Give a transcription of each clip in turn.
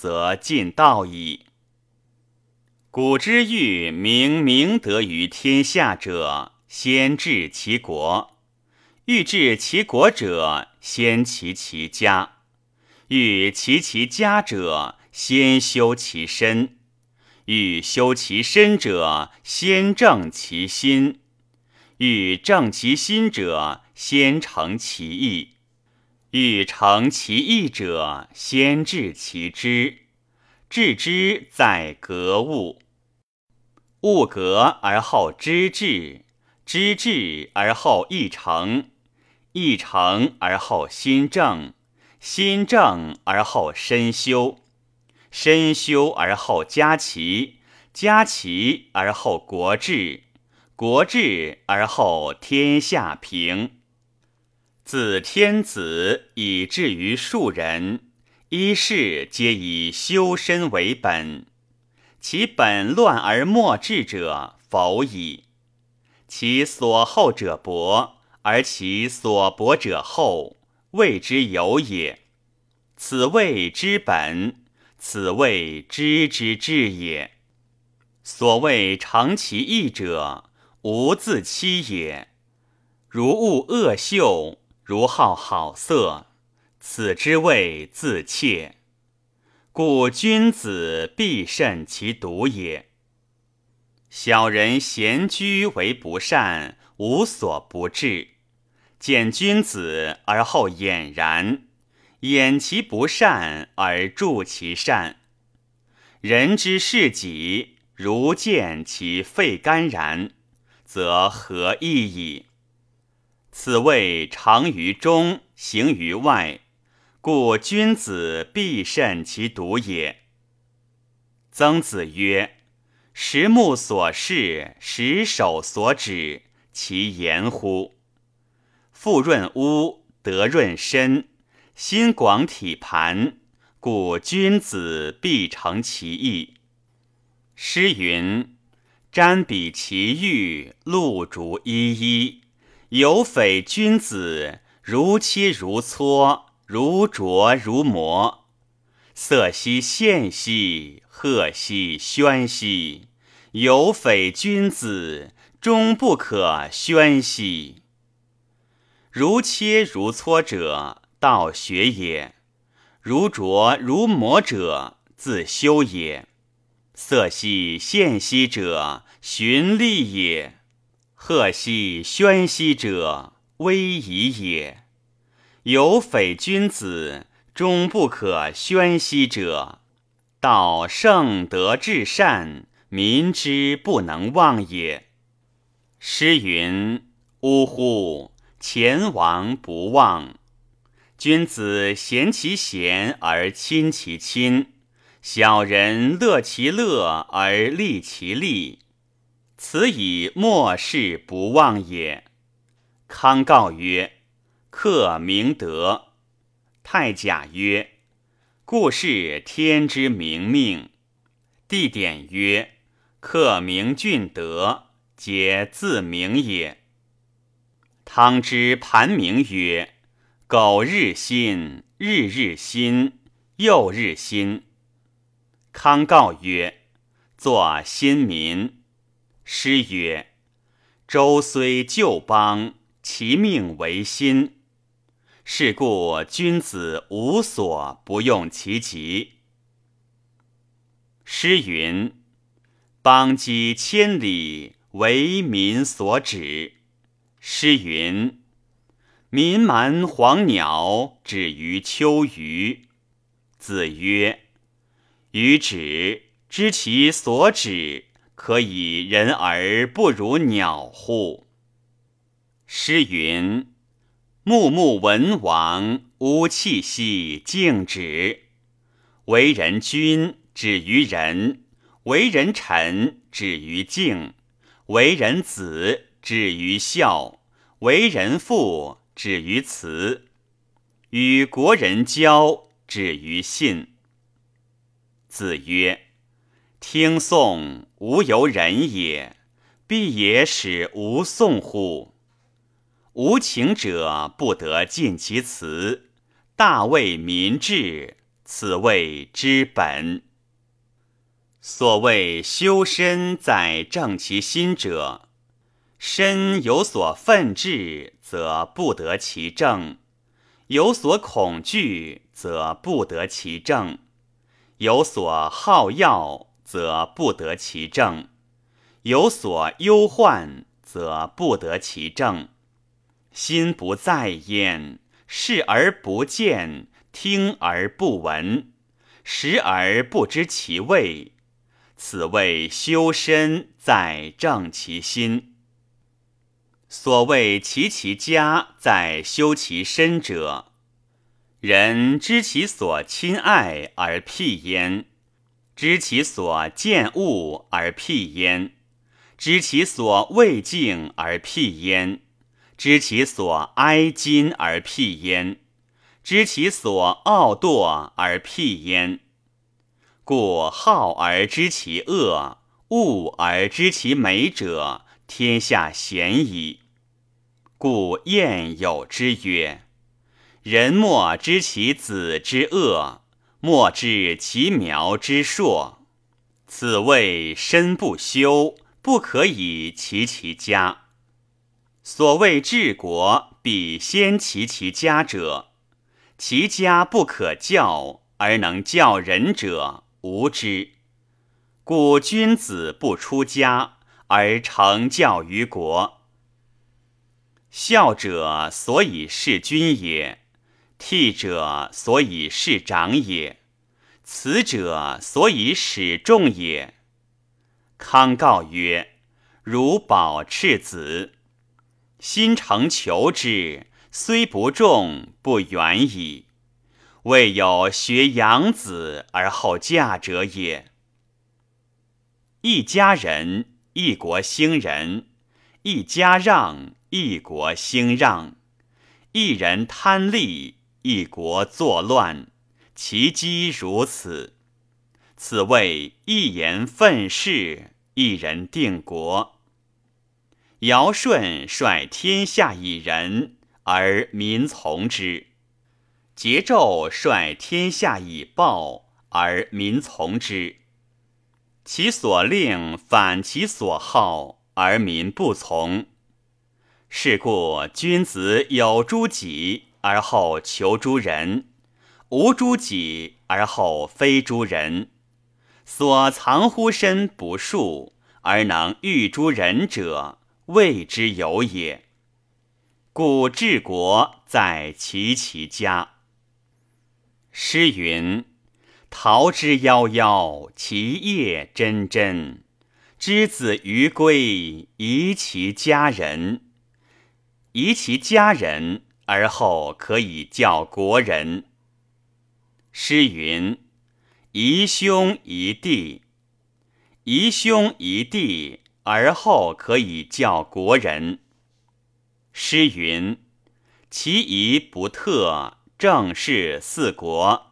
则尽道矣。古之欲明明德于天下者，先治其国；欲治其国者，先齐其家；欲齐其家者，先修其身；欲修其身者，先正其心；欲正其心者，先诚其意。欲成其意者，先治其知。治之在格物。物格而后知至，知至而后意诚，意诚而后心正，心正而后身修，身修而后家齐，家齐而后国治，国治而后天下平。自天子以至于庶人，一事皆以修身为本。其本乱而末治者，否矣。其所厚者薄，而其所薄者厚，谓之有也。此谓之本，此谓知之至也。所谓长其意者，无自欺也。如恶恶秀。如好好色，此之谓自怯。故君子必慎其独也。小人闲居为不善，无所不至。见君子而后俨然，掩其不善而助其善。人之事己，如见其肺肝然，则何益矣？此谓常于中，行于外，故君子必慎其独也。曾子曰：“十目所视，十手所指，其言乎？”富润屋，德润身，心广体盘，故君子必成其意。诗云：“瞻彼其玉，露竹依依。”有匪君子，如切如磋，如琢如磨。色兮宪兮，赫兮宣兮。有匪君子，终不可宣兮。如切如磋者，道学也；如琢如磨者，自修也。色兮宪兮者，循吏也。赫兮宣兮者，威仪也；有匪君子，终不可宣兮者，道圣德至善，民之不能忘也。诗云：“呜呼！前王不忘。”君子贤其贤而亲其亲，小人乐其乐而利其利。此以末世不忘也。康告曰：“克明德。”太甲曰：“故事天之明命。”地点曰：“克明俊德，皆自明也。”汤之盘明曰：“苟日新，日日新，又日新。”康告曰：“作新民。”诗曰：“周虽旧邦，其命维新。是故君子无所不用其极。”诗云：“邦畿千里，为民所指。”诗云：“民蛮黄鸟，止于秋隅。”子曰：“予止，知其所止。”可以人而不如鸟乎？诗云：“穆穆文王，吾气息静止。”为人君，止于仁；为人臣，止于敬；为人子，止于孝；为人父，止于慈；与国人交，止于信。子曰：“听讼，无由人也。必也使无讼乎？无情者不得尽其辞。大为民治，此谓之本。所谓修身在正其心者，身有所愤志，则不得其正；有所恐惧，则不得其正。”有所好要，则不得其正；有所忧患，则不得其正。心不在焉，视而不见，听而不闻，食而不知其味。此谓修身在正其心。所谓齐其家在修其身者。人知其所亲爱而辟焉，知其所见恶而辟焉，知其所畏敬而辟焉，知其所哀矜而辟焉，知其所傲惰而辟焉。故好而知其恶，恶而知其美者，天下鲜矣。故谚有之曰。人莫知其子之恶，莫知其苗之硕。此谓身不修，不可以齐其家。所谓治国，必先齐其家者。其家不可教，而能教人者，无之。故君子不出家，而成教于国。孝者，所以事君也。悌者所以事长也，慈者所以使众也。康告曰：“汝保赤子，心诚求之，虽不重，不远矣。未有学养子而后嫁者也。”一家人，一国兴仁；一家让，一国兴让；一人贪利。一国作乱，其机如此。此谓一言愤世，一人定国。尧舜率天下以仁，而民从之；桀纣率天下以暴，而民从之。其所令反其所好，而民不从。是故君子有诸己。而后求诸人，无诸己而后非诸人。所藏乎身不数，而能御诸人者，谓之有也。故治国在齐其家。诗云：“桃之夭夭，其叶蓁蓁。之子于归，宜其家人。宜其家人。”而后可以教国人。诗云：“宜兄宜弟，宜兄宜弟，而后可以教国人。”诗云：“其仪不特，正是四国。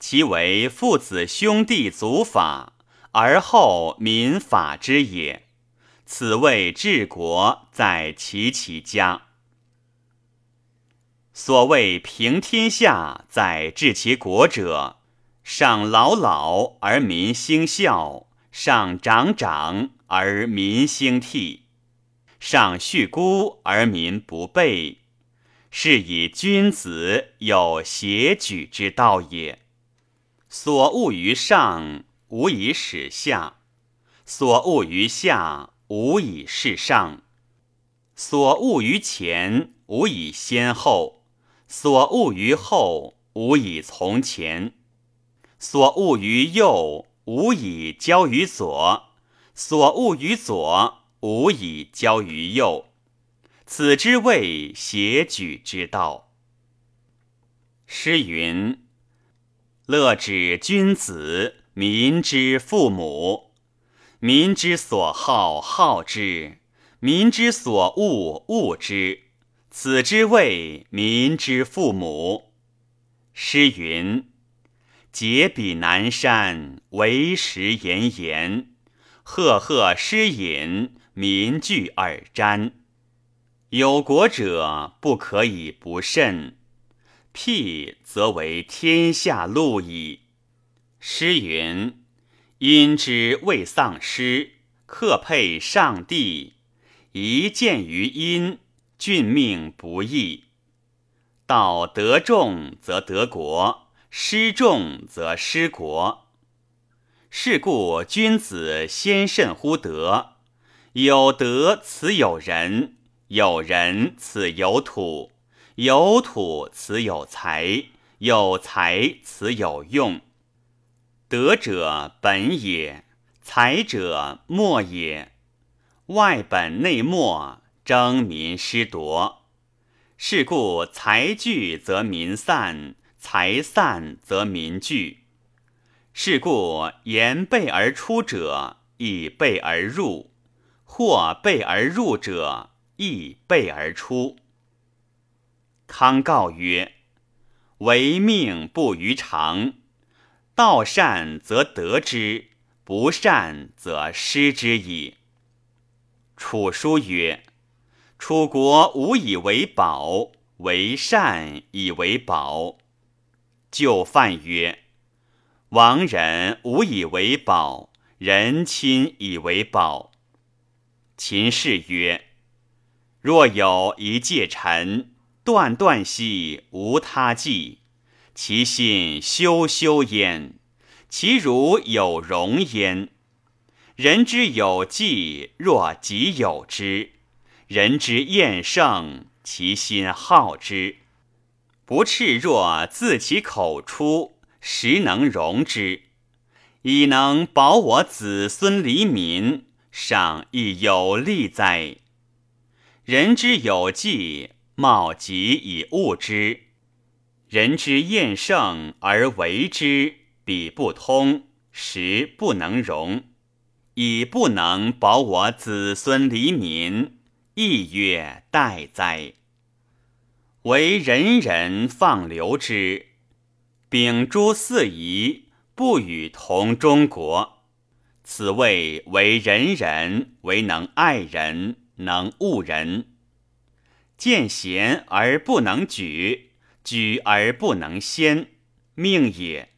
其为父子兄弟祖法，而后民法之也。此谓治国在齐其家。”所谓平天下，在治其国者，上老老而民兴孝，上长长而民兴替，上恤孤而民不备，是以君子有协举之道也。所恶于上，无以使下；所恶于下，无以事上；所恶于前，无以先后。所恶于后，无以从前；所恶于右，无以交于左；所恶于左，无以交于右。此之谓协举之道。诗云：“乐指君子，民之父母。民之所好，好之；民之所恶，恶之。子之谓民之父母。诗云：“解彼南山，为时炎炎。赫赫诗隐，民聚而瞻。有国者，不可以不慎。辟则为天下路矣。”诗云：“因之未丧失，克配上帝。一见于阴。”郡命不易，道德重则得国，失重则失国。是故君子先慎乎德。有德，此有人；有人，此有土；有土，此有财；有财，此有用。德者本也，财者末也。外本内末。争民失夺，是故财聚则民散，财散则民聚。是故言备而出者，亦备而入；或备而入者，亦备而出。康告曰：“唯命不于常，道善则得之，不善则失之矣。”楚书曰。楚国无以为宝，为善以为宝。就范曰：“亡人无以为宝，人亲以为宝。”秦氏曰：“若有一介臣，断断兮无他计，其心修修焉，其如有容焉。人之有计，若己有之。”人之厌胜，其心好之；不赤若自其口出，实能容之，以能保我子孙黎民，尚亦有利哉？人之有计，貌极以物之；人之厌胜而为之，彼不通，实不能容，以不能保我子孙黎民。亦曰待哉！唯人人放流之，秉诸四夷，不与同中国。此谓为人人，为能爱人，能恶人。见贤而不能举，举而不能先，命也；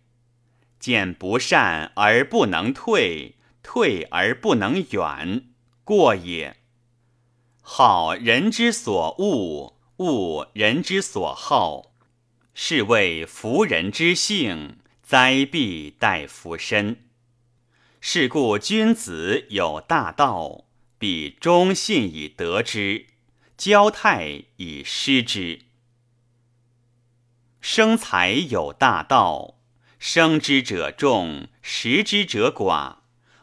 见不善而不能退，退而不能远，过也。好人之所恶，恶人之所好，是谓福人之性，灾必待福身。是故君子有大道，必忠信以得之，交泰以失之。生财有大道，生之者众，食之者寡，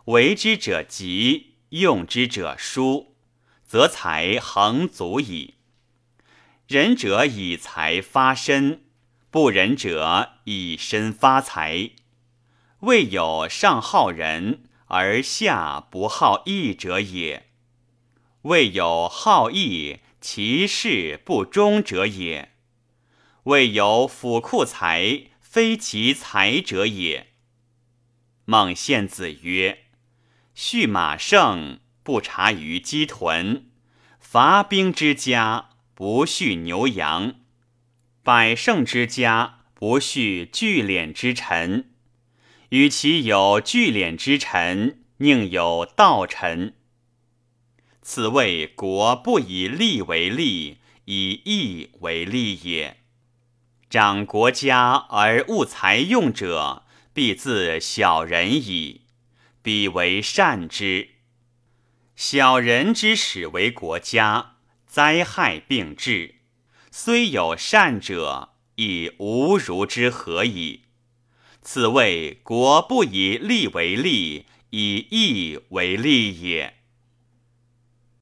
为之者急，用之者疏。则财恒足矣。仁者以财发身，不仁者以身发财。未有上好仁而下不好义者也。未有好义其事不忠者也。未有府库财非其财者也。孟献子曰：“畜马胜。”不察于鸡豚，伐兵之家不恤牛羊，百胜之家不恤聚敛之臣。与其有聚敛之臣，宁有道臣。此谓国不以利为利，以义为利也。长国家而务财用者，必自小人矣。彼为善之。小人之始为国家，灾害并至。虽有善者，亦无如之何矣。此谓国不以利为利，以义为利也。